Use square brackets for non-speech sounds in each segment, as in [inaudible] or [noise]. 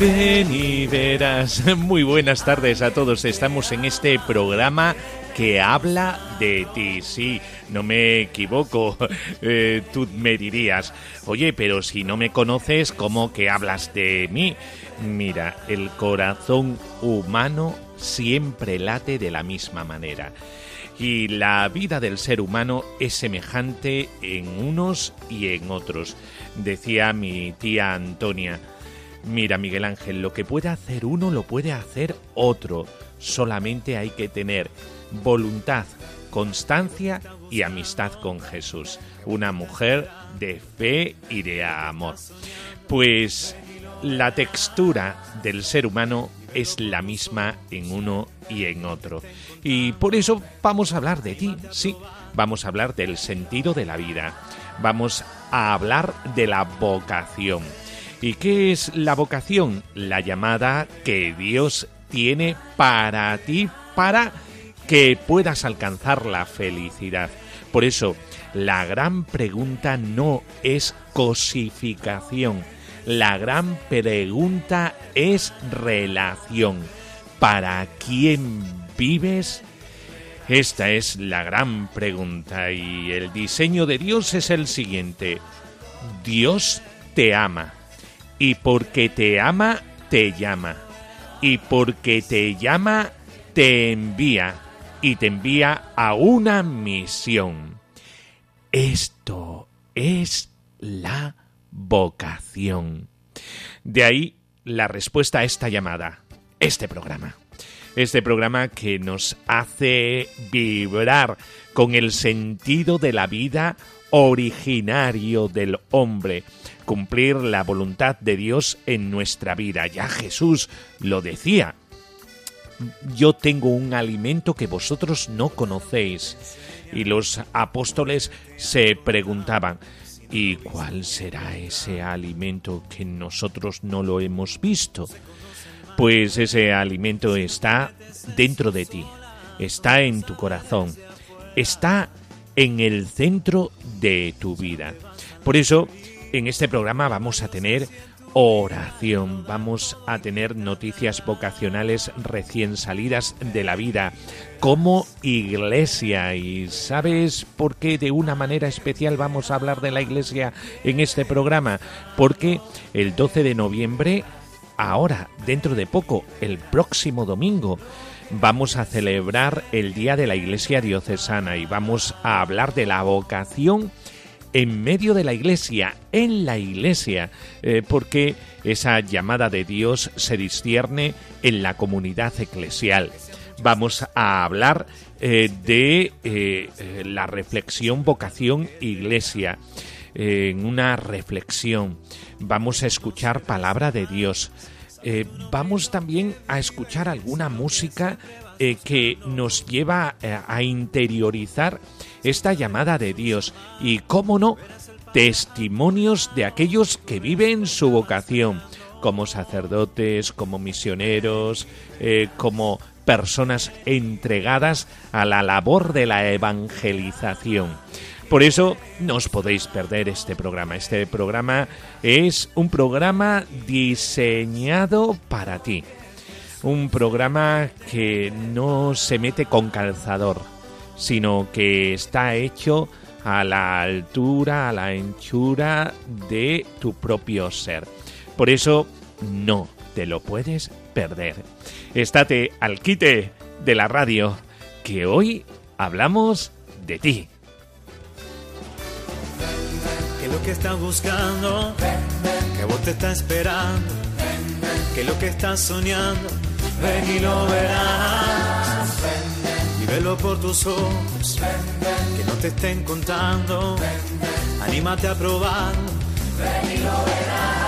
Ven y verás. [laughs] Muy buenas tardes a todos. Estamos en este programa que habla de ti. Sí, no me equivoco. [laughs] Eh, tú me dirías, oye, pero si no me conoces, ¿cómo que hablas de mí? Mira, el corazón humano siempre late de la misma manera. Y la vida del ser humano es semejante en unos y en otros. Decía mi tía Antonia, Mira, Miguel Ángel, lo que puede hacer uno lo puede hacer otro. Solamente hay que tener voluntad, constancia y amistad con Jesús. Una mujer de fe y de amor. Pues la textura del ser humano es la misma en uno y en otro. Y por eso vamos a hablar de ti, sí, vamos a hablar del sentido de la vida. Vamos a hablar de la vocación. ¿Y qué es la vocación? La llamada que Dios tiene para ti, para que puedas alcanzar la felicidad. Por eso, la gran pregunta no es cosificación, la gran pregunta es relación. ¿Para quién vives? Esta es la gran pregunta y el diseño de Dios es el siguiente. Dios te ama y porque te ama, te llama. Y porque te llama, te envía. Y te envía a una misión. Esto es la vocación. De ahí la respuesta a esta llamada, este programa. Este programa que nos hace vibrar con el sentido de la vida originario del hombre, cumplir la voluntad de Dios en nuestra vida. Ya Jesús lo decía. Yo tengo un alimento que vosotros no conocéis. Y los apóstoles se preguntaban, ¿y cuál será ese alimento que nosotros no lo hemos visto? Pues ese alimento está dentro de ti, está en tu corazón, está en el centro de tu vida. Por eso, en este programa vamos a tener oración, vamos a tener noticias vocacionales recién salidas de la vida como iglesia. ¿Y sabes por qué de una manera especial vamos a hablar de la iglesia en este programa? Porque el 12 de noviembre, ahora, dentro de poco, el próximo domingo, vamos a celebrar el Día de la Iglesia Diocesana y vamos a hablar de la vocación en medio de la iglesia, en la iglesia, eh, porque esa llamada de Dios se discierne en la comunidad eclesial. Vamos a hablar eh, de eh, la reflexión vocación iglesia. En una reflexión vamos a escuchar palabra de Dios. vamos también a escuchar alguna música que nos lleva a interiorizar esta llamada de Dios y, cómo no, testimonios de aquellos que viven su vocación, como sacerdotes, como misioneros, eh, como personas entregadas a la labor de la evangelización. Por eso no os podéis perder este programa. Este programa es un programa diseñado para ti. Un programa que no se mete con calzador sino que está hecho a la altura, a la anchura de tu propio ser. Por eso, no, te lo puedes perder. Estate al quite de la radio, que hoy hablamos de ti. Lo que estás buscando, vos te esperando, lo que estás soñando, ven y lo verás. Velo por tus ojos, que no te estén contando, anímate a probar, ven y lo verás.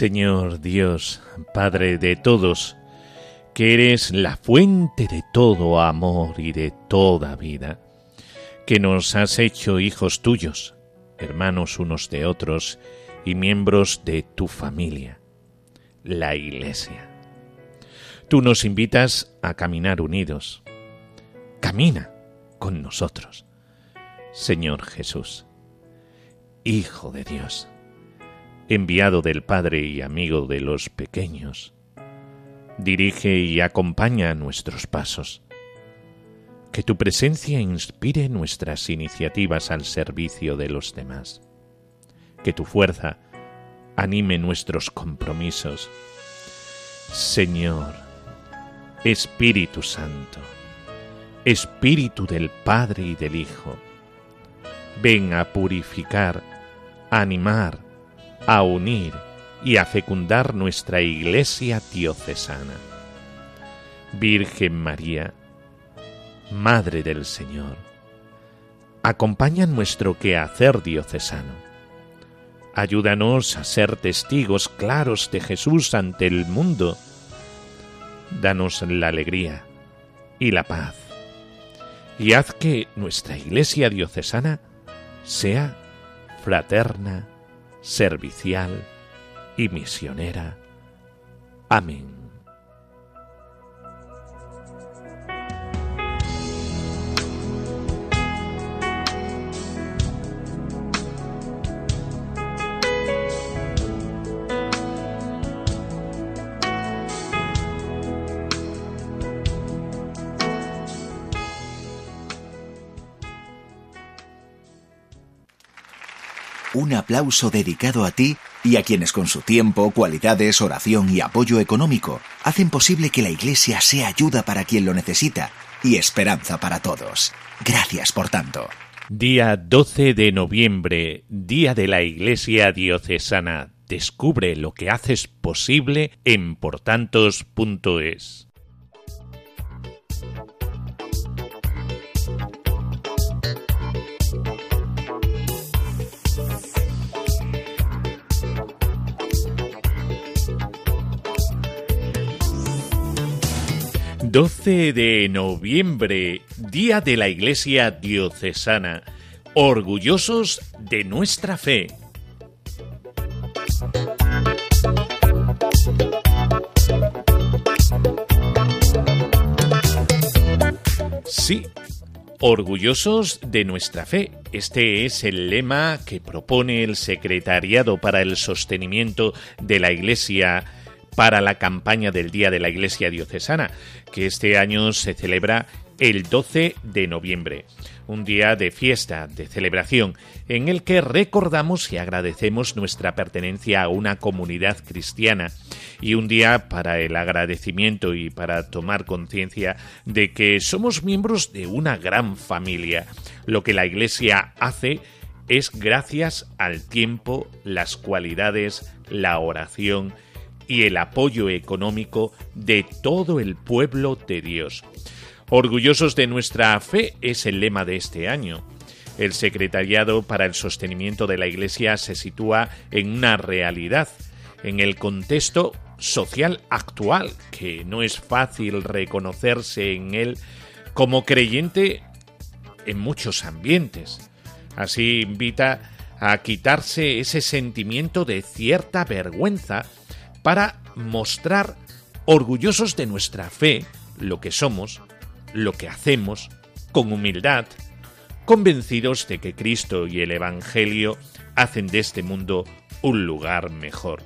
Señor Dios, Padre de todos, que eres la fuente de todo amor y de toda vida, que nos has hecho hijos tuyos, hermanos unos de otros y miembros de tu familia, la Iglesia. Tú nos invitas a caminar unidos. Camina con nosotros. Señor Jesús, Hijo de Dios enviado del Padre y amigo de los pequeños. Dirige y acompaña nuestros pasos. Que tu presencia inspire nuestras iniciativas al servicio de los demás. Que tu fuerza anime nuestros compromisos. Señor, Espíritu Santo, Espíritu del Padre y del Hijo, ven a purificar, a animar, a unir y a fecundar nuestra Iglesia diocesana. Virgen María, Madre del Señor, acompaña nuestro quehacer diocesano. Ayúdanos a ser testigos claros de Jesús ante el mundo. Danos la alegría y la paz. Y haz que nuestra Iglesia diocesana sea fraterna, servicial y misionera. Amén. Un aplauso dedicado a ti y a quienes con su tiempo, cualidades, oración y apoyo económico hacen posible que la Iglesia sea ayuda para quien lo necesita y esperanza para todos. Gracias por tanto. Día 12 de noviembre, Día de la Iglesia Diocesana. Descubre lo que haces posible en portantos.es. 12 de noviembre, Día de la Iglesia Diocesana, orgullosos de nuestra fe. Sí, orgullosos de nuestra fe. Este es el lema que propone el Secretariado para el Sostenimiento de la Iglesia para la campaña del Día de la Iglesia Diocesana, que este año se celebra el 12 de noviembre, un día de fiesta, de celebración, en el que recordamos y agradecemos nuestra pertenencia a una comunidad cristiana y un día para el agradecimiento y para tomar conciencia de que somos miembros de una gran familia. Lo que la Iglesia hace es gracias al tiempo, las cualidades, la oración, y el apoyo económico de todo el pueblo de Dios. Orgullosos de nuestra fe es el lema de este año. El Secretariado para el Sostenimiento de la Iglesia se sitúa en una realidad. en el contexto social actual, que no es fácil reconocerse en él como creyente en muchos ambientes. Así invita a quitarse ese sentimiento de cierta vergüenza para mostrar orgullosos de nuestra fe, lo que somos, lo que hacemos, con humildad, convencidos de que Cristo y el Evangelio hacen de este mundo un lugar mejor.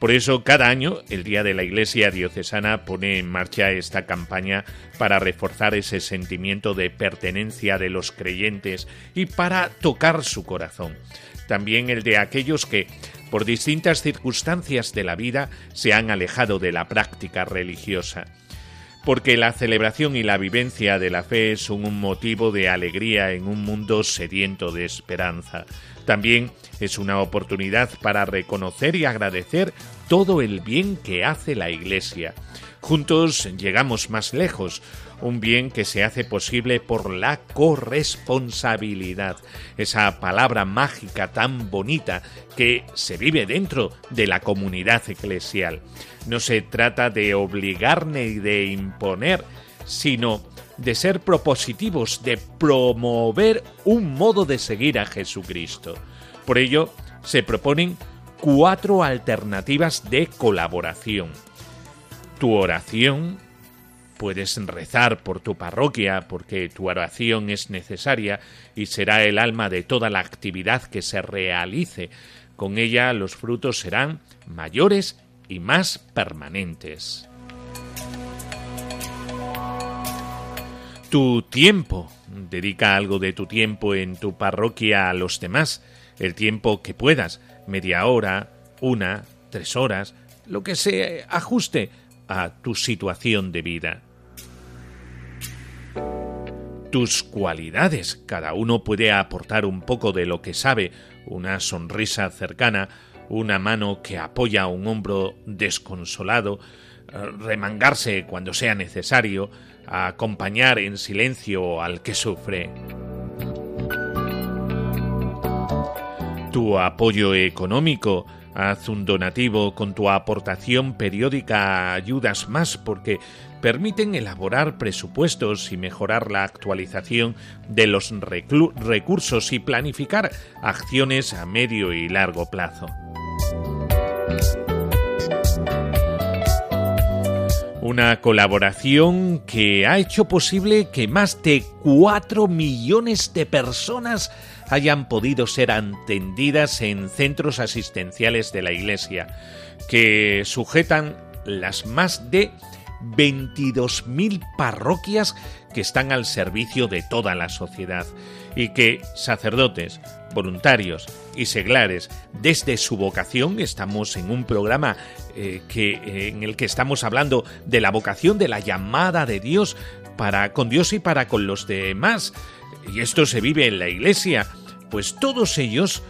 Por eso, cada año, el Día de la Iglesia Diocesana pone en marcha esta campaña para reforzar ese sentimiento de pertenencia de los creyentes y para tocar su corazón. También el de aquellos que, por distintas circunstancias de la vida, se han alejado de la práctica religiosa porque la celebración y la vivencia de la fe son un motivo de alegría en un mundo sediento de esperanza. También es una oportunidad para reconocer y agradecer todo el bien que hace la Iglesia. Juntos llegamos más lejos, un bien que se hace posible por la corresponsabilidad, esa palabra mágica tan bonita que se vive dentro de la comunidad eclesial. No se trata de obligar ni de imponer, sino de ser propositivos, de promover un modo de seguir a Jesucristo. Por ello, se proponen cuatro alternativas de colaboración. Tu oración, puedes rezar por tu parroquia porque tu oración es necesaria y será el alma de toda la actividad que se realice. Con ella los frutos serán mayores y más permanentes. Tu tiempo. Dedica algo de tu tiempo en tu parroquia a los demás, el tiempo que puedas, media hora, una, tres horas, lo que se ajuste a tu situación de vida. Tus cualidades. Cada uno puede aportar un poco de lo que sabe, una sonrisa cercana, una mano que apoya un hombro desconsolado, eh, remangarse cuando sea necesario, acompañar en silencio al que sufre. Tu apoyo económico, haz un donativo con tu aportación periódica ayudas más porque permiten elaborar presupuestos y mejorar la actualización de los recursos y planificar acciones a medio y largo plazo. Una colaboración que ha hecho posible que más de 4 millones de personas hayan podido ser atendidas en centros asistenciales de la Iglesia, que sujetan las más de 22.000 parroquias que están al servicio de toda la sociedad y que sacerdotes, voluntarios y seglares, desde su vocación, estamos en un programa eh, que, eh, en el que estamos hablando de la vocación, de la llamada de Dios para con Dios y para con los demás. Y esto se vive en la iglesia, pues todos ellos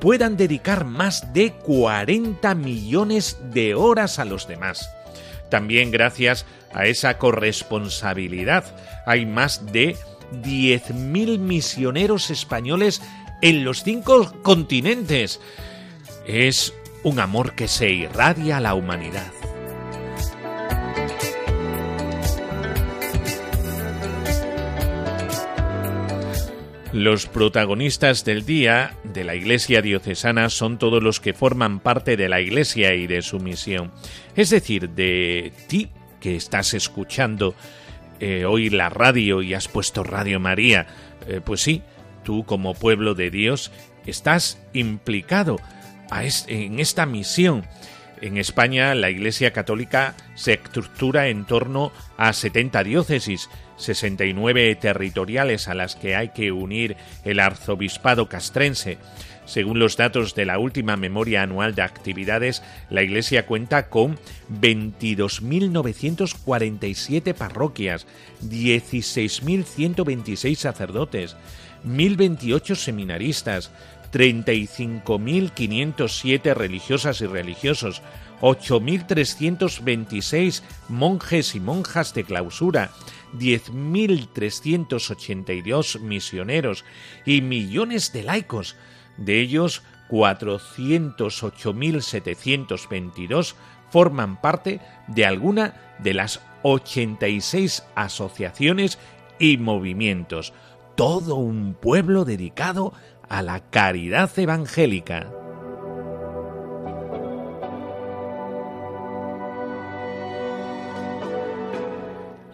puedan dedicar más de 40 millones de horas a los demás. También gracias a esa corresponsabilidad hay más de 10.000 misioneros españoles en los cinco continentes. Es un amor que se irradia a la humanidad. Los protagonistas del día de la Iglesia diocesana son todos los que forman parte de la Iglesia y de su misión. Es decir, de ti que estás escuchando eh, hoy la radio y has puesto Radio María. Eh, pues sí, tú como pueblo de Dios estás implicado en esta misión. En España la Iglesia Católica se estructura en torno a 70 diócesis 69 territoriales a las que hay que unir el arzobispado castrense. Según los datos de la última memoria anual de actividades, la Iglesia cuenta con 22.947 parroquias, 16.126 sacerdotes, 1.028 seminaristas, 35.507 religiosas y religiosos, 8.326 monjes y monjas de clausura, 10.382 misioneros y millones de laicos, de ellos 408.722 forman parte de alguna de las 86 asociaciones y movimientos, todo un pueblo dedicado a la caridad evangélica.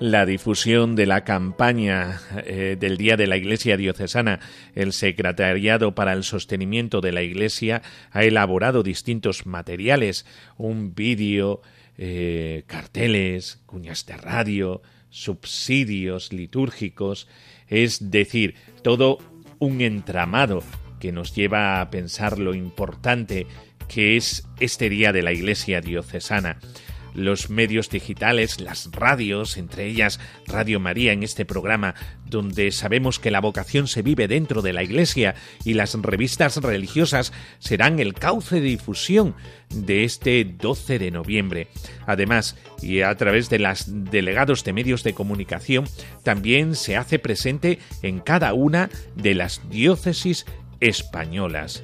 la difusión de la campaña eh, del Día de la Iglesia Diocesana, el Secretariado para el Sostenimiento de la Iglesia ha elaborado distintos materiales, un vídeo, eh, carteles, cuñas de radio, subsidios litúrgicos, es decir, todo un entramado que nos lleva a pensar lo importante que es este Día de la Iglesia Diocesana los medios digitales, las radios, entre ellas Radio María en este programa, donde sabemos que la vocación se vive dentro de la Iglesia y las revistas religiosas serán el cauce de difusión de este 12 de noviembre. Además, y a través de los delegados de medios de comunicación, también se hace presente en cada una de las diócesis españolas.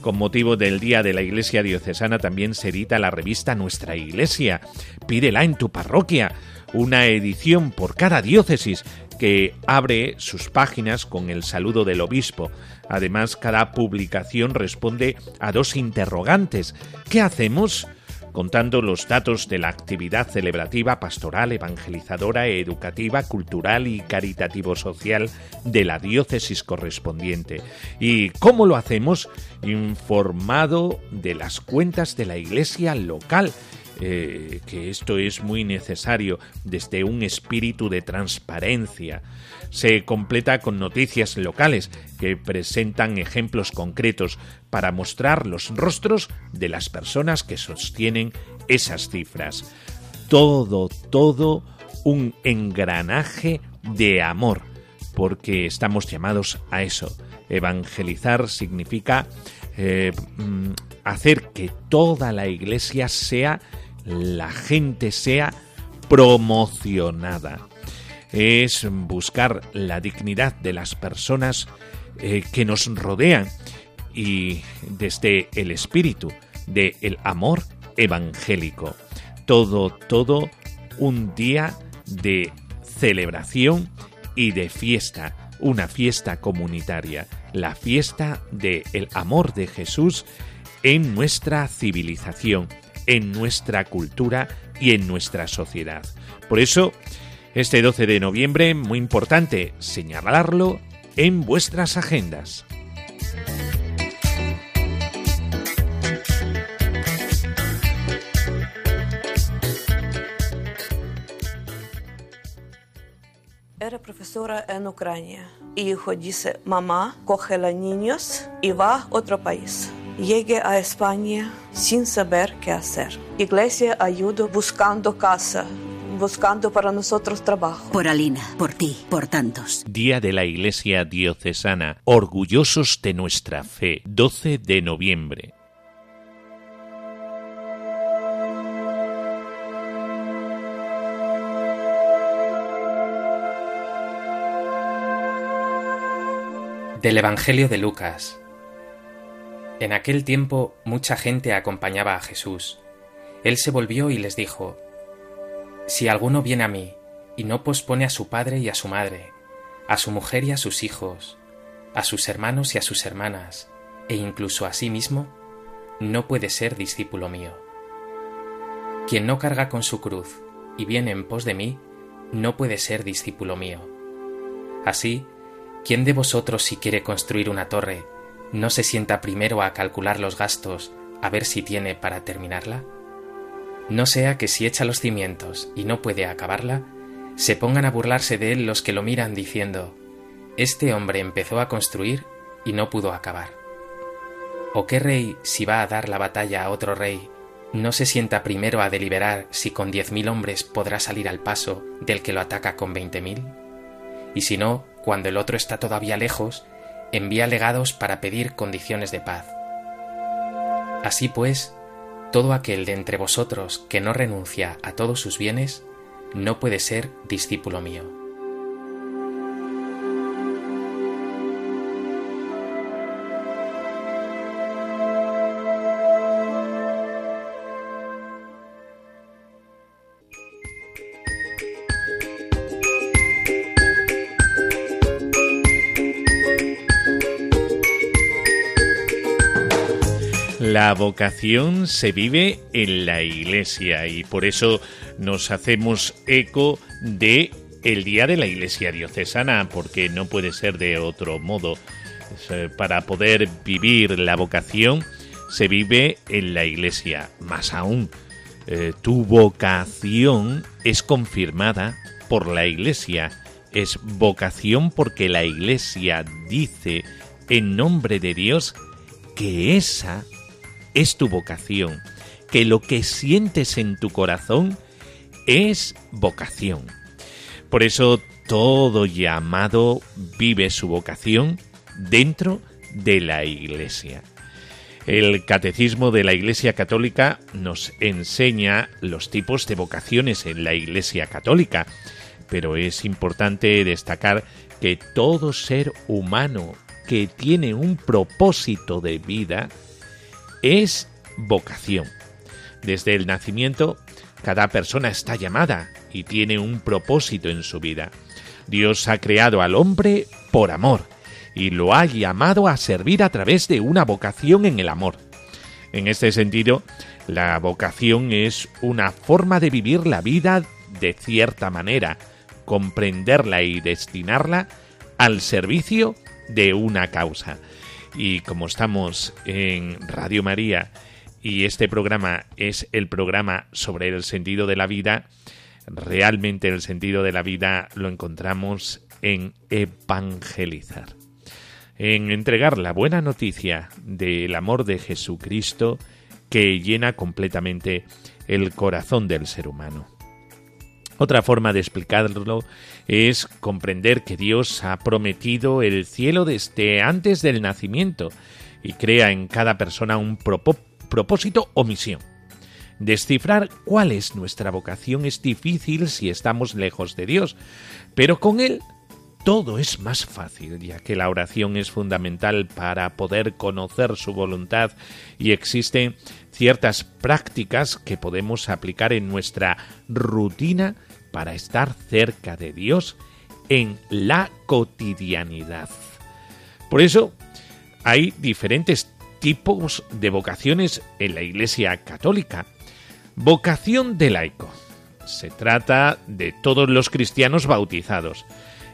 Con motivo del Día de la Iglesia Diocesana también se edita la revista Nuestra Iglesia. Pídela en tu parroquia, una edición por cada diócesis que abre sus páginas con el saludo del obispo. Además, cada publicación responde a dos interrogantes. ¿Qué hacemos? Contando los datos de la actividad celebrativa, pastoral, evangelizadora, educativa, cultural y caritativo-social de la diócesis correspondiente. ¿Y cómo lo hacemos? Informado de las cuentas de la iglesia local eh, que esto es muy necesario desde un espíritu de transparencia. Se completa con noticias locales que presentan ejemplos concretos para mostrar los rostros de las personas que sostienen esas cifras. Todo, todo un engranaje de amor, porque estamos llamados a eso. Evangelizar significa eh, mm, hacer que toda la iglesia sea la gente sea promocionada. Es buscar la dignidad de las personas eh, que nos rodean y desde el espíritu del el amor evangélico. Todo, todo un día de celebración y de fiesta, una fiesta comunitaria, la fiesta del el amor de Jesús en nuestra civilización, en nuestra cultura y en nuestra sociedad. Por eso, este 12 de noviembre, muy importante señalarlo en vuestras agendas. Era profesora en Ucrania. Hijo dice, mamá, coge a niños y va a otro país. Llegué a España sin saber qué hacer. Iglesia ayudó buscando casa, buscando para nosotros trabajo. Por Alina, por ti, por tantos. Día de la Iglesia Diocesana, orgullosos de nuestra fe, 12 de noviembre. Del Evangelio de Lucas. En aquel tiempo mucha gente acompañaba a Jesús. Él se volvió y les dijo, Si alguno viene a mí y no pospone a su padre y a su madre, a su mujer y a sus hijos, a sus hermanos y a sus hermanas, e incluso a sí mismo, no puede ser discípulo mío. Quien no carga con su cruz y viene en pos de mí, no puede ser discípulo mío. Así, ¿quién de vosotros si quiere construir una torre, no se sienta primero a calcular los gastos a ver si tiene para terminarla? No sea que si echa los cimientos y no puede acabarla, se pongan a burlarse de él los que lo miran diciendo, Este hombre empezó a construir y no pudo acabar. ¿O qué rey, si va a dar la batalla a otro rey, no se sienta primero a deliberar si con diez mil hombres podrá salir al paso del que lo ataca con veinte mil? Y si no, cuando el otro está todavía lejos, envía legados para pedir condiciones de paz. Así pues, todo aquel de entre vosotros que no renuncia a todos sus bienes, no puede ser discípulo mío. La vocación se vive en la iglesia y por eso nos hacemos eco de el día de la iglesia diocesana, porque no puede ser de otro modo. Eh, para poder vivir la vocación se vive en la iglesia. Más aún, eh, tu vocación es confirmada por la iglesia. Es vocación porque la iglesia dice en nombre de Dios que esa es tu vocación, que lo que sientes en tu corazón es vocación. Por eso todo llamado vive su vocación dentro de la Iglesia. El Catecismo de la Iglesia Católica nos enseña los tipos de vocaciones en la Iglesia Católica, pero es importante destacar que todo ser humano que tiene un propósito de vida es vocación. Desde el nacimiento, cada persona está llamada y tiene un propósito en su vida. Dios ha creado al hombre por amor y lo ha llamado a servir a través de una vocación en el amor. En este sentido, la vocación es una forma de vivir la vida de cierta manera, comprenderla y destinarla al servicio de una causa. Y como estamos en Radio María y este programa es el programa sobre el sentido de la vida, realmente el sentido de la vida lo encontramos en evangelizar, en entregar la buena noticia del amor de Jesucristo que llena completamente el corazón del ser humano. Otra forma de explicarlo es comprender que Dios ha prometido el cielo desde antes del nacimiento y crea en cada persona un propósito o misión. Descifrar cuál es nuestra vocación es difícil si estamos lejos de Dios, pero con Él todo es más fácil, ya que la oración es fundamental para poder conocer su voluntad y existen ciertas prácticas que podemos aplicar en nuestra rutina para estar cerca de Dios en la cotidianidad. Por eso hay diferentes tipos de vocaciones en la Iglesia Católica. Vocación de laico. Se trata de todos los cristianos bautizados,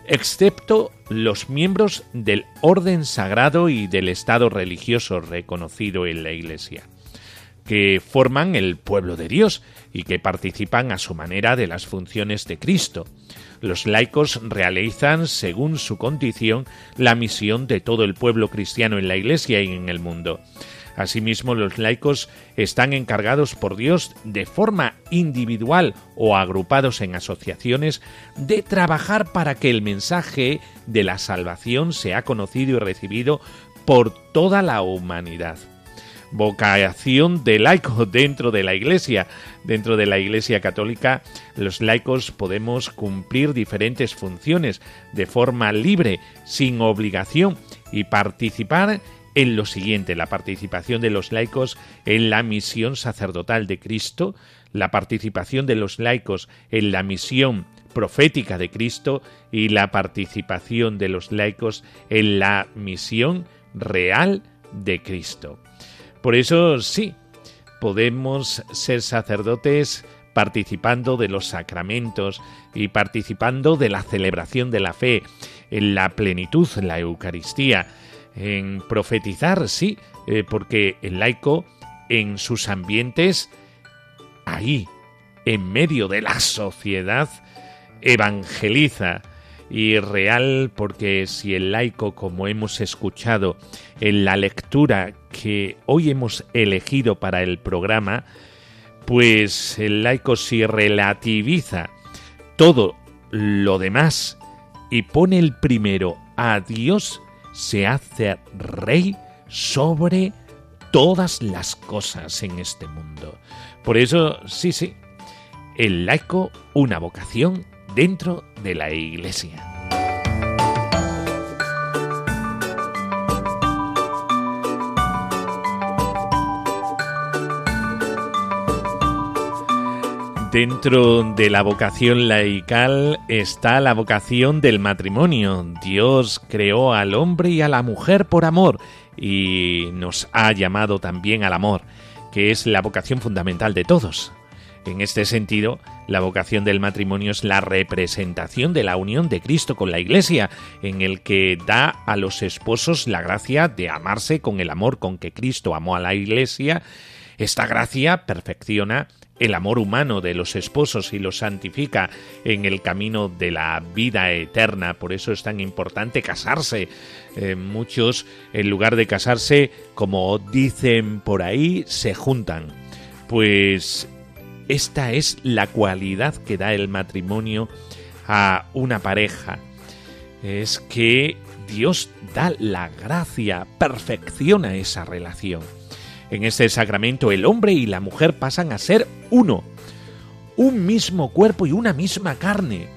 excepto los miembros del orden sagrado y del estado religioso reconocido en la Iglesia que forman el pueblo de Dios y que participan a su manera de las funciones de Cristo. Los laicos realizan, según su condición, la misión de todo el pueblo cristiano en la Iglesia y en el mundo. Asimismo, los laicos están encargados por Dios de forma individual o agrupados en asociaciones de trabajar para que el mensaje de la salvación sea conocido y recibido por toda la humanidad vocación de laico dentro de la Iglesia. Dentro de la Iglesia Católica, los laicos podemos cumplir diferentes funciones de forma libre, sin obligación, y participar en lo siguiente, la participación de los laicos en la misión sacerdotal de Cristo, la participación de los laicos en la misión profética de Cristo y la participación de los laicos en la misión real de Cristo. Por eso sí, podemos ser sacerdotes participando de los sacramentos y participando de la celebración de la fe, en la plenitud, en la Eucaristía, en profetizar, sí, eh, porque el laico en sus ambientes, ahí, en medio de la sociedad, evangeliza, y real porque si el laico, como hemos escuchado en la lectura que hoy hemos elegido para el programa, pues el laico si relativiza todo lo demás y pone el primero a Dios, se hace rey sobre todas las cosas en este mundo. Por eso, sí, sí, el laico, una vocación dentro de la Iglesia. Dentro de la vocación laical está la vocación del matrimonio. Dios creó al hombre y a la mujer por amor y nos ha llamado también al amor, que es la vocación fundamental de todos. En este sentido, la vocación del matrimonio es la representación de la unión de Cristo con la Iglesia, en el que da a los esposos la gracia de amarse con el amor con que Cristo amó a la Iglesia. Esta gracia perfecciona el amor humano de los esposos y los santifica en el camino de la vida eterna. Por eso es tan importante casarse. Eh, muchos, en lugar de casarse, como dicen por ahí, se juntan. Pues esta es la cualidad que da el matrimonio a una pareja. Es que Dios da la gracia, perfecciona esa relación. En este sacramento el hombre y la mujer pasan a ser uno, un mismo cuerpo y una misma carne.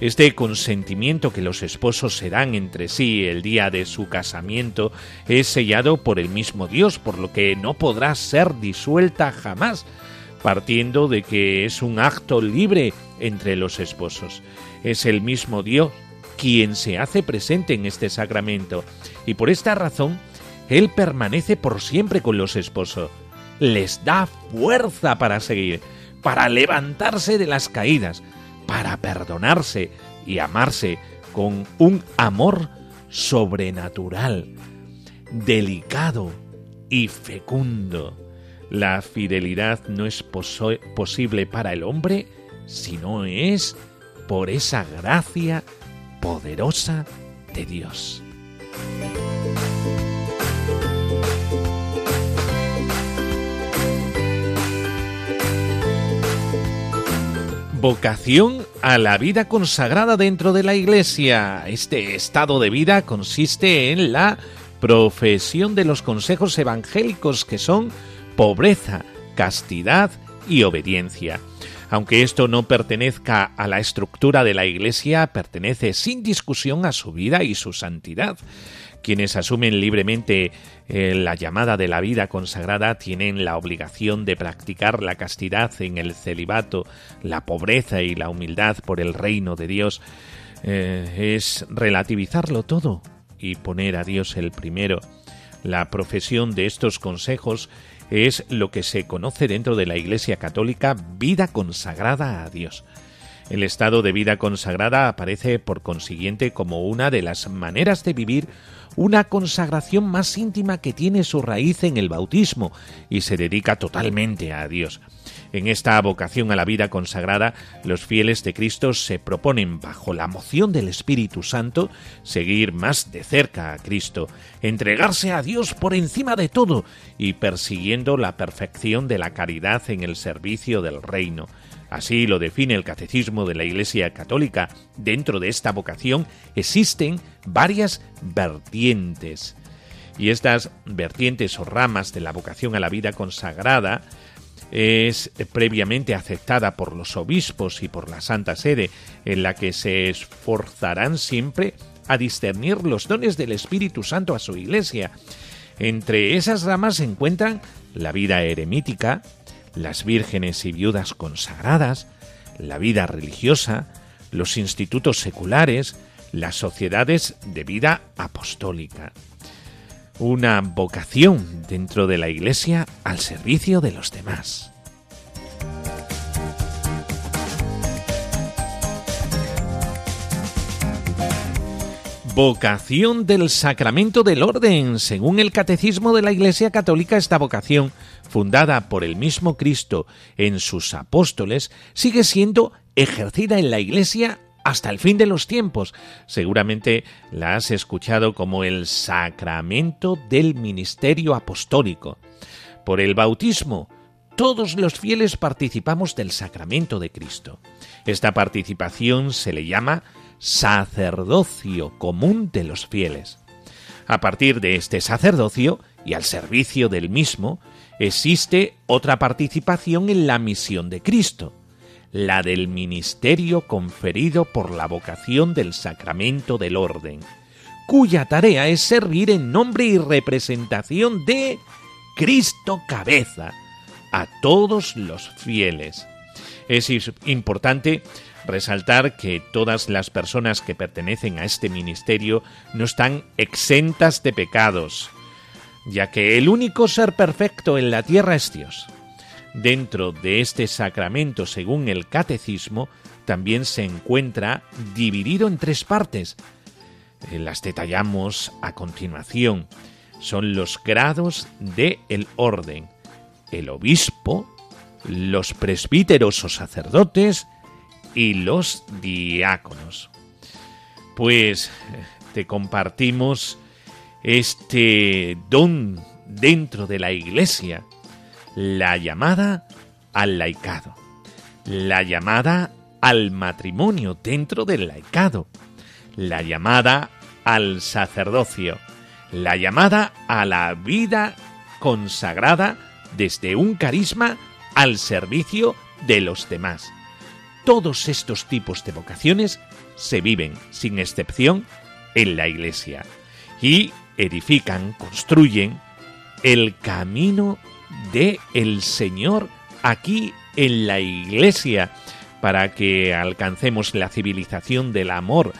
Este consentimiento que los esposos se dan entre sí el día de su casamiento es sellado por el mismo Dios, por lo que no podrá ser disuelta jamás, partiendo de que es un acto libre entre los esposos. Es el mismo Dios quien se hace presente en este sacramento, y por esta razón él permanece por siempre con los esposos. Les da fuerza para seguir, para levantarse de las caídas, para perdonarse y amarse con un amor sobrenatural, delicado y fecundo. La fidelidad no es posible para el hombre si no es por esa gracia poderosa de Dios. vocación a la vida consagrada dentro de la Iglesia. Este estado de vida consiste en la profesión de los consejos evangélicos que son pobreza, castidad y obediencia. Aunque esto no pertenezca a la estructura de la Iglesia, pertenece sin discusión a su vida y su santidad. Quienes asumen libremente eh, la llamada de la vida consagrada tienen la obligación de practicar la castidad en el celibato, la pobreza y la humildad por el reino de Dios. Eh, es relativizarlo todo y poner a Dios el primero. La profesión de estos consejos es lo que se conoce dentro de la Iglesia Católica vida consagrada a Dios. El estado de vida consagrada aparece por consiguiente como una de las maneras de vivir una consagración más íntima que tiene su raíz en el bautismo y se dedica totalmente a Dios. En esta vocación a la vida consagrada, los fieles de Cristo se proponen, bajo la moción del Espíritu Santo, seguir más de cerca a Cristo, entregarse a Dios por encima de todo y persiguiendo la perfección de la caridad en el servicio del reino. Así lo define el Catecismo de la Iglesia Católica. Dentro de esta vocación existen varias vertientes. Y estas vertientes o ramas de la vocación a la vida consagrada es previamente aceptada por los obispos y por la Santa Sede, en la que se esforzarán siempre a discernir los dones del Espíritu Santo a su Iglesia. Entre esas ramas se encuentran la vida eremítica, las vírgenes y viudas consagradas, la vida religiosa, los institutos seculares, las sociedades de vida apostólica. Una vocación dentro de la Iglesia al servicio de los demás. Vocación del sacramento del orden. Según el catecismo de la Iglesia Católica, esta vocación, fundada por el mismo Cristo en sus apóstoles, sigue siendo ejercida en la Iglesia hasta el fin de los tiempos. Seguramente la has escuchado como el sacramento del ministerio apostólico. Por el bautismo, todos los fieles participamos del sacramento de Cristo. Esta participación se le llama sacerdocio común de los fieles. A partir de este sacerdocio y al servicio del mismo, existe otra participación en la misión de Cristo, la del ministerio conferido por la vocación del sacramento del orden, cuya tarea es servir en nombre y representación de Cristo cabeza a todos los fieles. Es importante resaltar que todas las personas que pertenecen a este ministerio no están exentas de pecados, ya que el único ser perfecto en la tierra es Dios. Dentro de este sacramento, según el catecismo, también se encuentra dividido en tres partes. Eh, las detallamos a continuación. Son los grados de el orden. El obispo, los presbíteros o sacerdotes y los diáconos. Pues eh, te compartimos este don dentro de la iglesia, la llamada al laicado, la llamada al matrimonio dentro del laicado, la llamada al sacerdocio, la llamada a la vida consagrada desde un carisma al servicio de los demás. Todos estos tipos de vocaciones se viven, sin excepción, en la Iglesia y edifican, construyen el camino de el Señor aquí en la Iglesia para que alcancemos la civilización del amor,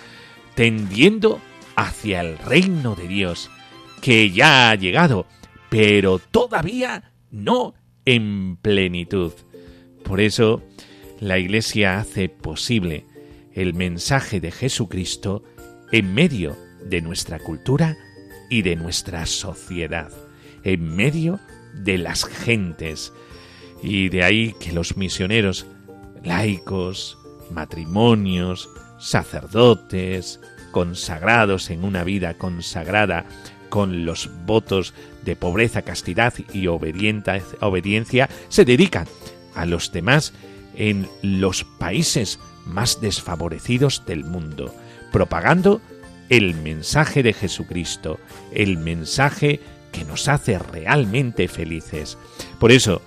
tendiendo hacia el reino de Dios, que ya ha llegado, pero todavía no en plenitud. Por eso, la Iglesia hace posible el mensaje de Jesucristo en medio de nuestra cultura y de nuestra sociedad, en medio de las gentes. Y de ahí que los misioneros laicos, matrimonios, sacerdotes, consagrados en una vida consagrada con los votos de pobreza, castidad y obediencia, se dedican a los demás en los países más desfavorecidos del mundo, propagando el mensaje de Jesucristo, el mensaje que nos hace realmente felices. Por eso,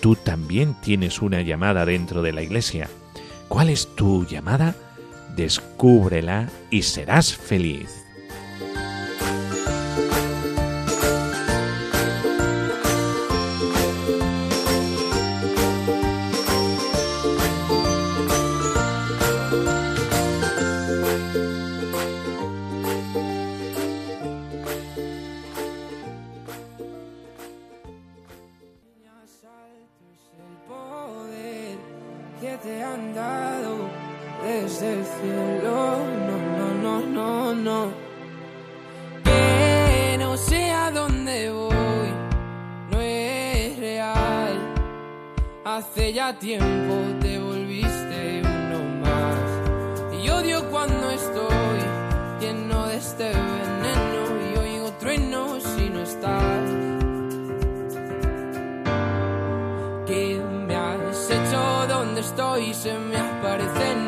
tú también tienes una llamada dentro de la iglesia. ¿Cuál es tu llamada? Descúbrela y serás feliz. desde el cielo. No, no, no, no, no. Que no sé a dónde voy, no es real. Hace ya tiempo te volviste uno más. Y odio cuando estoy lleno de este veneno y oigo truenos si no estás. Que me has hecho donde estoy se me aparecen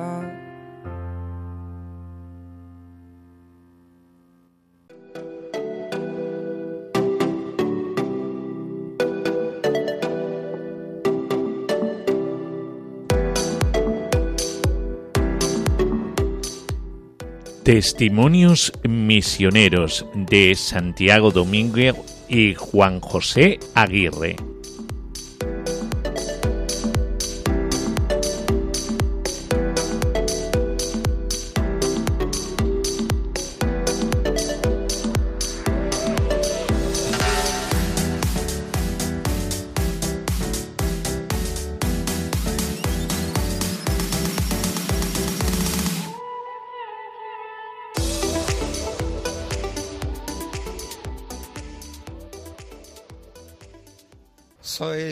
Testimonios misioneros de Santiago Domínguez y Juan José Aguirre.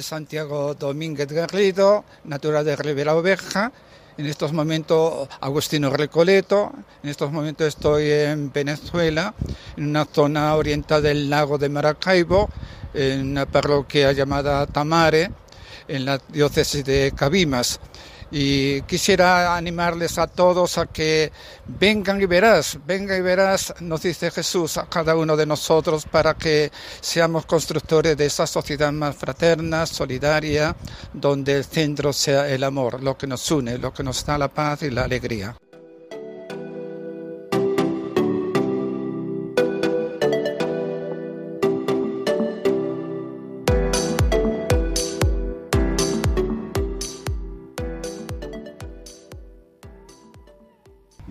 Santiago Domínguez Garrido, natural de Rivera Oveja. En estos momentos, Agustino Recoleto. En estos momentos estoy en Venezuela, en una zona oriental del lago de Maracaibo, en una parroquia llamada Tamare, en la diócesis de Cabimas. Y quisiera animarles a todos a que vengan y verás, venga y verás, nos dice Jesús a cada uno de nosotros para que seamos constructores de esa sociedad más fraterna, solidaria, donde el centro sea el amor, lo que nos une, lo que nos da la paz y la alegría.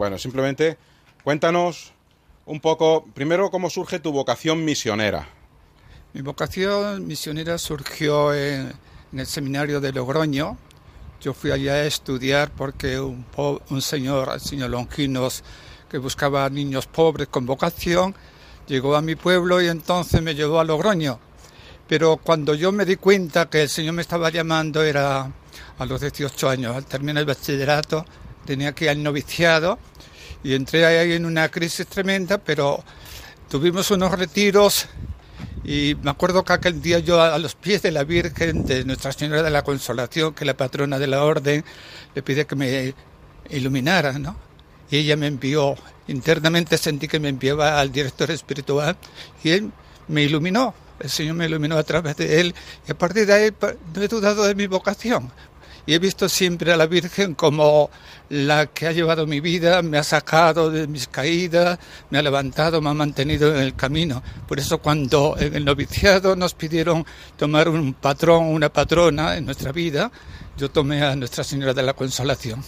Bueno, simplemente cuéntanos un poco, primero, cómo surge tu vocación misionera. Mi vocación misionera surgió en, el seminario de Logroño. Yo fui allá a estudiar porque un, un señor, el señor Longinos, que buscaba niños pobres con vocación, llegó a mi pueblo y entonces me llevó a Logroño. Pero cuando yo me di cuenta que el Señor me estaba llamando era a los 18 años, al terminar el bachillerato, tenía que ir al noviciado y entré ahí en una crisis tremenda, pero tuvimos unos retiros y me acuerdo que aquel día yo a los pies de la Virgen de Nuestra Señora de la Consolación, que es la patrona de la orden, le pide que me iluminara, ¿no? Y ella me envió, internamente sentí que me enviaba al director espiritual y él me iluminó, el Señor me iluminó a través de él y a partir de ahí no he dudado de mi vocación. Y he visto siempre a la Virgen como la que ha llevado mi vida, me ha sacado de mis caídas, me ha levantado, me ha mantenido en el camino. Por eso cuando en el noviciado nos pidieron tomar un patrón, una patrona en nuestra vida, yo tomé a Nuestra Señora de la Consolación.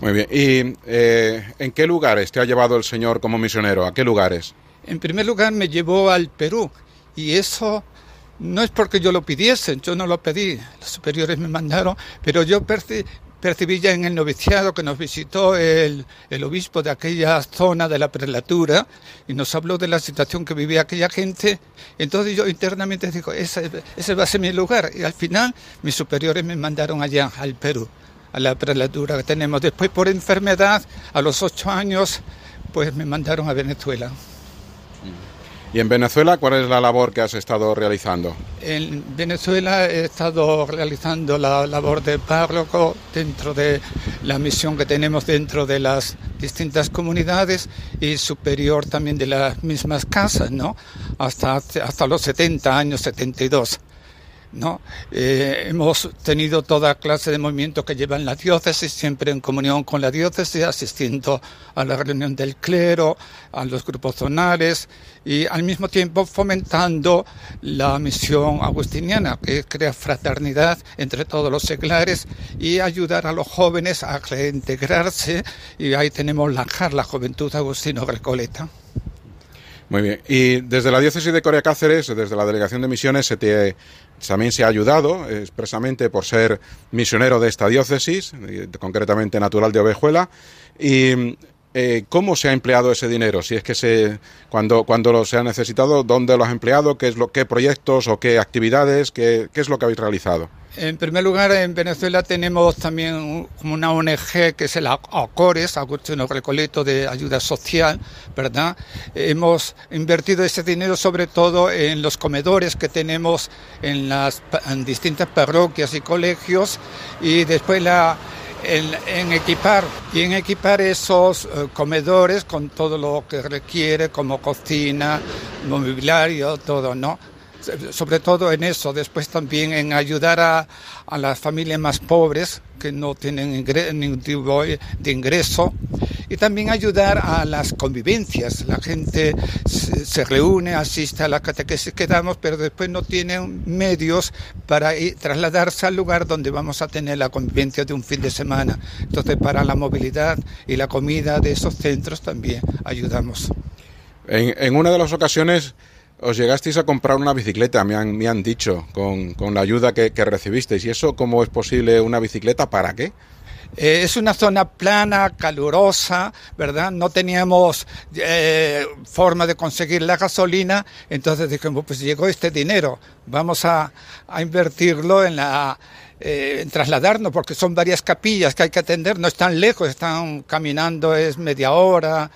Muy bien. ¿Y eh, en qué lugares te ha llevado el Señor como misionero? ¿A qué lugares? En primer lugar me llevó al Perú y eso no es porque yo lo pidiese, yo no lo pedí, los superiores me mandaron, pero yo perci- percibí ya en el noviciado que nos visitó el, obispo de aquella zona de la prelatura y nos habló de la situación que vivía aquella gente. Entonces yo internamente digo, ese va a ser mi lugar. Y al final mis superiores me mandaron allá, al Perú, a la prelatura que tenemos. Después por enfermedad, a los ocho años, pues me mandaron a Venezuela. ¿Y en Venezuela cuál es la labor que has estado realizando? En Venezuela he estado realizando la labor de párroco dentro de la misión que tenemos dentro de las distintas comunidades y superior también de las mismas casas, ¿no? Hasta, hasta los 70 años, 72. ¿No? Eh, hemos tenido toda clase de movimientos que llevan la diócesis, siempre en comunión con la diócesis, asistiendo a la reunión del clero, a los grupos zonales y al mismo tiempo fomentando la misión agustiniana, que crea fraternidad entre todos los seglares y ayudar a los jóvenes a reintegrarse. Y ahí tenemos la JAR, la Juventud Agustino Recoleta. Muy bien. Y desde la diócesis de Corea Cáceres, desde la delegación de misiones, se te, también se ha ayudado expresamente por ser misionero de esta diócesis, concretamente natural de Ovejuela. Y eh, cómo se ha empleado ese dinero, si es que se cuando cuando lo se ha necesitado, dónde lo has empleado, qué es lo qué proyectos o qué actividades, qué, qué es lo que habéis realizado. En primer lugar, en Venezuela tenemos también una ONG que es el ACORES, Agustín Recoleto de Ayuda Social, ¿verdad? Hemos invertido ese dinero sobre todo en los comedores que tenemos en las distintas parroquias y colegios y después en, equipar y en equipar esos eh, comedores con todo lo que requiere como cocina, mobiliario, todo, ¿no? Sobre todo en eso, después también en ayudar a, a las familias más pobres que no tienen ningún tipo de ingreso y también ayudar a las convivencias. La gente se, reúne, asiste a la catequesis que damos, pero después no tienen medios para ir, trasladarse al lugar donde vamos a tener la convivencia de un fin de semana. Entonces, para la movilidad y la comida de esos centros también ayudamos. En, en una de las ocasiones os llegasteis a comprar una bicicleta, me han, me han dicho, con, con la ayuda que, que, recibisteis. ¿Y eso cómo es posible una bicicleta? ¿Para qué? Eh, es una zona plana, calurosa, ¿verdad? No teníamos eh, forma de conseguir la gasolina, entonces dijimos, pues llegó este dinero, vamos a, a invertirlo en la eh, en trasladarnos, porque son varias capillas que hay que atender, no están lejos, están caminando es media hora,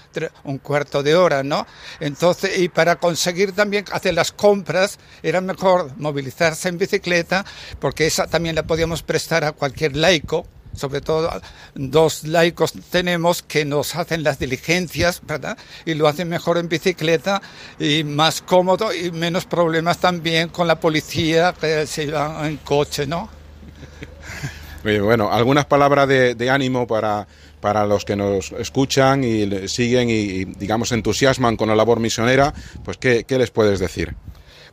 un cuarto de hora, ¿no? Entonces, y para conseguir también hacer las compras, era mejor movilizarse en bicicleta, porque esa también la podíamos prestar a cualquier laico, sobre todo dos laicos tenemos que nos hacen las diligencias, ¿verdad? Y lo hacen mejor en bicicleta y más cómodo y menos problemas también con la policía que se van en coche, ¿no? [laughs] bueno, algunas palabras de, ánimo para, para los que nos escuchan y siguen y, digamos, entusiasman con la labor misionera, pues ¿qué, qué les puedes decir?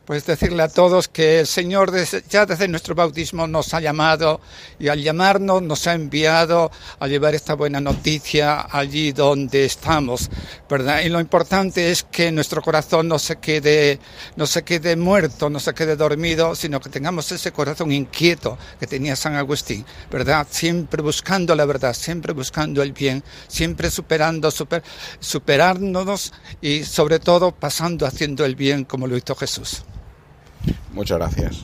Pues decirle a todos que el Señor ya desde nuestro bautismo nos ha llamado y al llamarnos nos ha enviado a llevar esta buena noticia allí donde estamos, ¿verdad? Y lo importante es que nuestro corazón no se quede, no se quede muerto, no se quede dormido, sino que tengamos ese corazón inquieto que tenía San Agustín, ¿verdad? Siempre buscando la verdad, siempre buscando el bien, siempre superando, super, superándonos y sobre todo pasando haciendo el bien como lo hizo Jesús. Muchas gracias.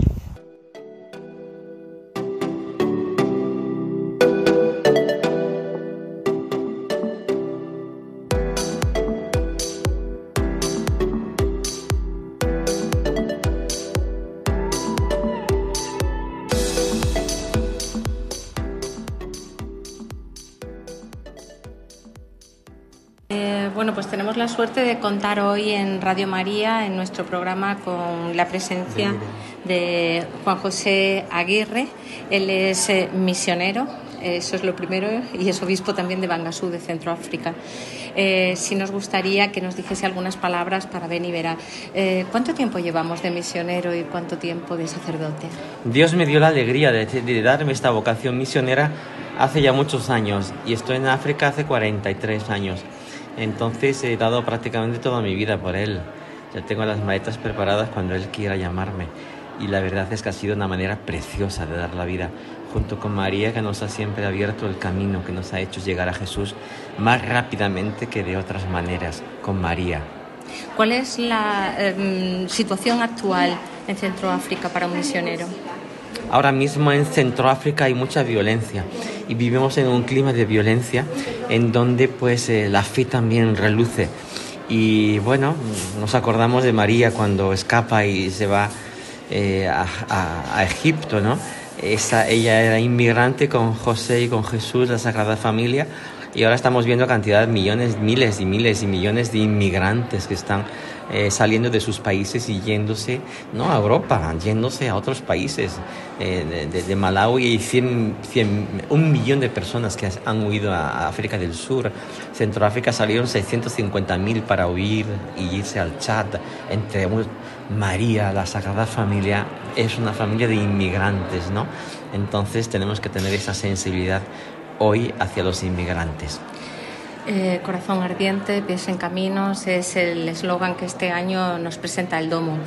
Suerte de contar hoy en Radio María, en nuestro programa, con la presencia de Juan José Aguirre. Él es eh, misionero, eso es lo primero, y es obispo también de Bangasú, de Centroáfrica. Eh, si nos gustaría que nos dijese algunas palabras para Ben y Vera. Eh, ¿Cuánto tiempo llevamos de misionero y cuánto tiempo de sacerdote? Dios me dio la alegría de, de darme esta vocación misionera hace ya muchos años y estoy en África hace 43 años. Entonces he dado prácticamente toda mi vida por él. Ya tengo las maletas preparadas cuando él quiera llamarme. Y la verdad es que ha sido una manera preciosa de dar la vida, junto con María que nos ha siempre abierto el camino, que nos ha hecho llegar a Jesús más rápidamente que de otras maneras, con María. ¿Cuál es la em, situación actual en Centroáfrica para un misionero? Ahora mismo en Centroáfrica hay mucha violencia y vivimos en un clima de violencia en donde pues eh, la fe también reluce. Y bueno, nos acordamos de María cuando escapa y se va eh, a, Egipto, ¿no? Esa, ella era inmigrante con José y con Jesús, la Sagrada Familia, y ahora estamos viendo cantidad, millones, miles y miles y millones de inmigrantes que están eh, saliendo de sus países y yéndose, no a Europa, yéndose a otros países. Eh, de, Malawi hay 100, un millón de personas que han huido a África del Sur. Centroáfrica salieron 650 mil para huir y irse al Chad. Entre María, la Sagrada Familia, es una familia de inmigrantes, ¿no? Entonces tenemos que tener esa sensibilidad hoy hacia los inmigrantes. Eh, corazón ardiente, pies en caminos es el eslogan que este año nos presenta el Domo.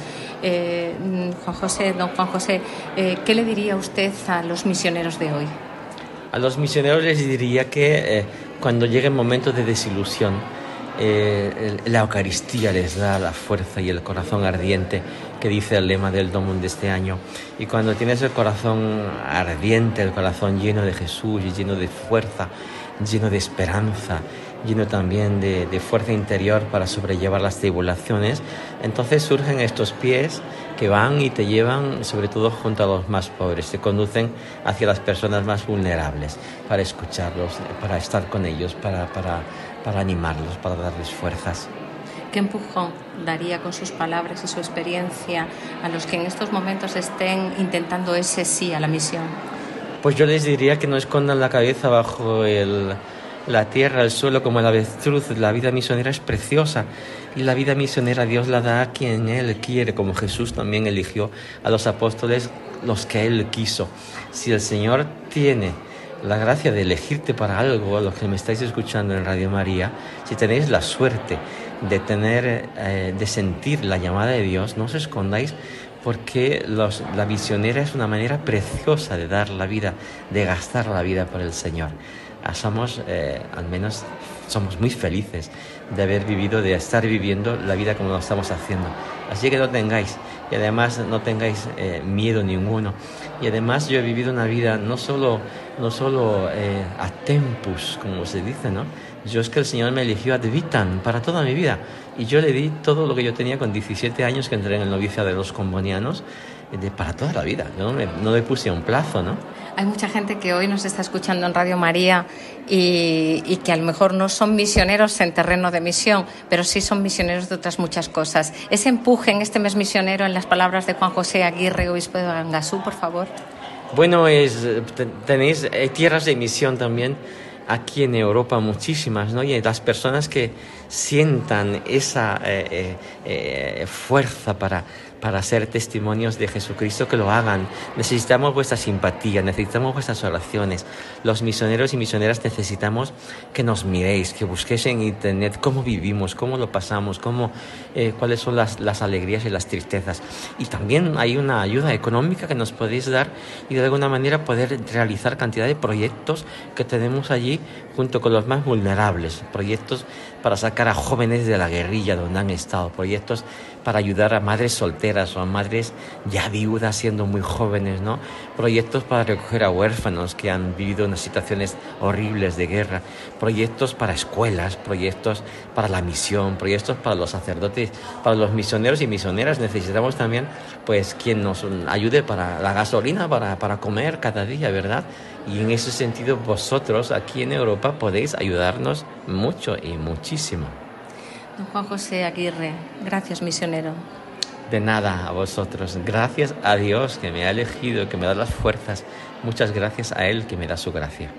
Eh, Juan José, don Juan José, eh, ¿qué le diría usted a los misioneros de hoy? A los misioneros les diría que cuando lleguen momentos de desilusión, la Eucaristía les da la fuerza y el corazón ardiente que dice el lema del Domo de este año. Y cuando tienes el corazón ardiente, el corazón lleno de Jesús lleno de fuerza, lleno de esperanza, lleno también de, fuerza interior para sobrellevar las tribulaciones, entonces surgen estos pies que van y te llevan sobre todo junto a los más pobres, te conducen hacia las personas más vulnerables para escucharlos, para estar con ellos, para, para, para animarlos, para darles fuerzas. ¿Qué empujón daría con sus palabras y su experiencia a los que en estos momentos estén intentando ese sí a la misión? Pues yo les diría que no escondan la cabeza bajo el, la tierra, el suelo como el avestruz. La vida misionera es preciosa y la vida misionera Dios la da a quien Él quiere, como Jesús también eligió a los apóstoles los que Él quiso. Si el Señor tiene la gracia de elegirte para algo, los que me estáis escuchando en Radio María, si tenéis la suerte de tener, eh, de sentir la llamada de Dios, no os escondáis porque la misionera es una manera preciosa de dar la vida, de gastar la vida por el Señor. Ah, somos, eh, al menos, somos muy felices de haber vivido, de estar viviendo la vida como lo estamos haciendo. Así que no tengáis, y además no tengáis eh, miedo ninguno. Y además yo he vivido una vida no solo, no solo a tempus, como se dice, ¿no? Yo es que el Señor me eligió ad vitam para toda mi vida. Y yo le di todo lo que yo tenía con 17 años que entré en el novicio de los combonianos de, para toda la vida. no le puse un plazo, ¿no? Hay mucha gente que hoy nos está escuchando en Radio María y, que a lo mejor no son misioneros en terreno de misión, pero sí son misioneros de otras muchas cosas. Ese empuje en este mes misionero, en las palabras de Juan José Aguirre, obispo de Angasú, por favor. Bueno, es, tenéis tierras de misión también aquí en Europa muchísimas, ¿no? Y las personas que sientan esa eh, eh, eh, fuerza para para ser testimonios de Jesucristo que lo hagan. Necesitamos vuestra simpatía, necesitamos vuestras oraciones. Los misioneros y misioneras necesitamos que nos miréis, que busquéis en internet cómo vivimos, cómo lo pasamos, cómo, eh, cuáles son las, las, alegrías y las tristezas. Y también hay una ayuda económica que nos podéis dar y de alguna manera poder realizar cantidad de proyectos que tenemos allí junto con los más vulnerables, proyectos para sacar a jóvenes de la guerrilla donde han estado, proyectos para ayudar a madres solteras o a madres ya viudas siendo muy jóvenes, ¿no? Proyectos para recoger a huérfanos que han vivido unas situaciones horribles de guerra, proyectos para escuelas, proyectos para la misión, proyectos para los sacerdotes, para los misioneros y misioneras. Necesitamos también, pues, quien nos ayude para la gasolina, para, para comer cada día, ¿verdad? Y en ese sentido vosotros aquí en Europa podéis ayudarnos mucho y muchísimo. Don Juan José Aguirre, gracias misionero. De nada a vosotros. Gracias a Dios que me ha elegido, que me da las fuerzas. Muchas gracias a Él que me da su gracia.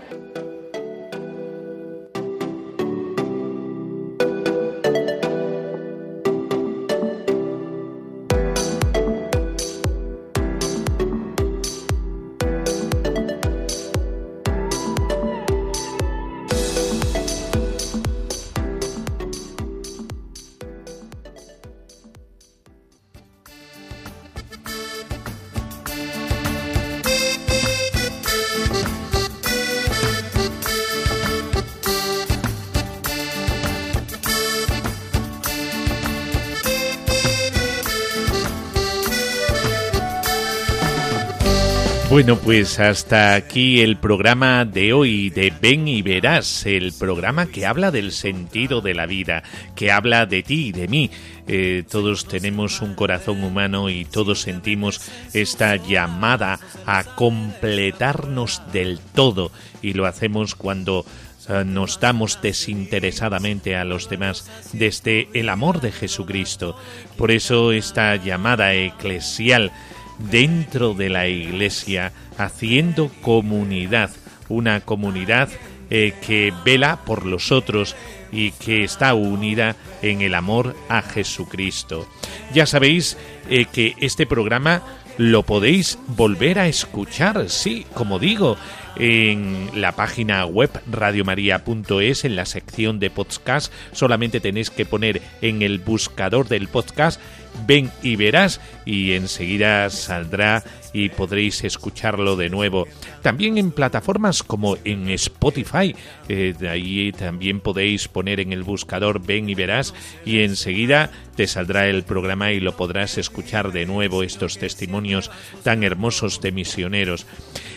Bueno, pues hasta aquí el programa de hoy de Ven y Verás, el programa que habla del sentido de la vida, que habla de ti y de mí. Eh, todos tenemos un corazón humano y todos sentimos esta llamada a completarnos del todo y lo hacemos cuando eh, nos damos desinteresadamente a los demás desde el amor de Jesucristo. Por eso esta llamada eclesial dentro de la iglesia, haciendo comunidad, una comunidad eh, que vela por los otros y que está unida en el amor a Jesucristo. Ya sabéis eh, que este programa lo podéis volver a escuchar, sí, como digo, en la página web radiomaria.es, en la sección de podcast, solamente tenéis que poner en el buscador del podcast ven y verás y enseguida saldrá y podréis escucharlo de nuevo. También en plataformas como en Spotify, eh, ahí también podéis poner en el buscador ven y verás y enseguida te saldrá el programa y lo podrás escuchar de nuevo estos testimonios tan hermosos de misioneros.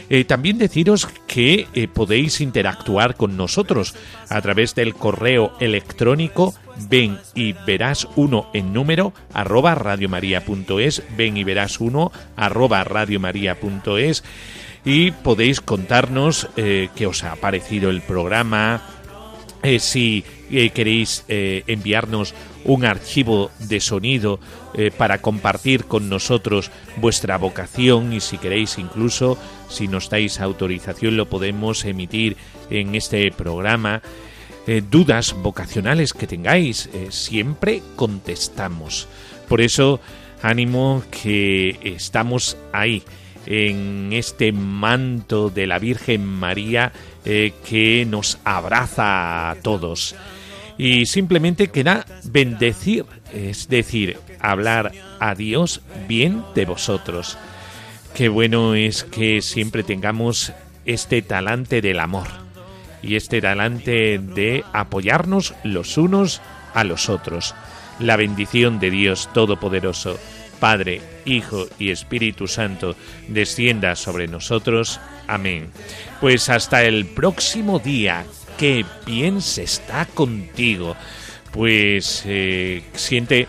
Eh, también deciros que eh, podéis interactuar con nosotros a través del correo electrónico ven y verás uno en número arroba radiomaria.es, ven y verás uno arroba radiomaria.es y podéis contarnos eh, qué os ha parecido el programa, eh, si eh, queréis enviarnos un archivo de sonido para compartir con nosotros vuestra vocación y si queréis incluso, si nos dais autorización, lo podemos emitir en este programa. Eh, dudas vocacionales que tengáis, eh, siempre contestamos. Por eso, ánimo que estamos ahí, en este manto de la Virgen María eh, que nos abraza a todos. Y simplemente queda bendecir, es decir, hablar a Dios bien de vosotros. Qué bueno es que siempre tengamos este talante del amor y este talante de apoyarnos los unos a los otros. La bendición de Dios Todopoderoso, Padre, Hijo y Espíritu Santo, descienda sobre nosotros. Amén. Pues hasta el próximo día, que bien se está contigo. Pues eh, siente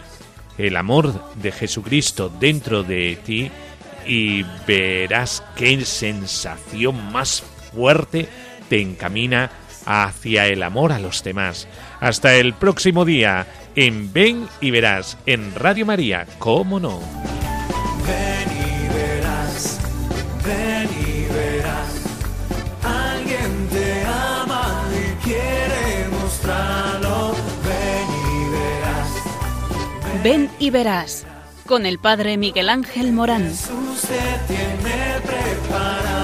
el amor de Jesucristo dentro de ti y verás qué sensación más fuerte te encamina hacia el amor a los demás. Hasta el próximo día en Ven y Verás en Radio María, ¿cómo no? Ven y verás, ven y verás. Alguien te ama y quiere mostrarlo. Ven y verás. Ven y verás con el padre Miguel Ángel Morán. Jesús te tiene preparado.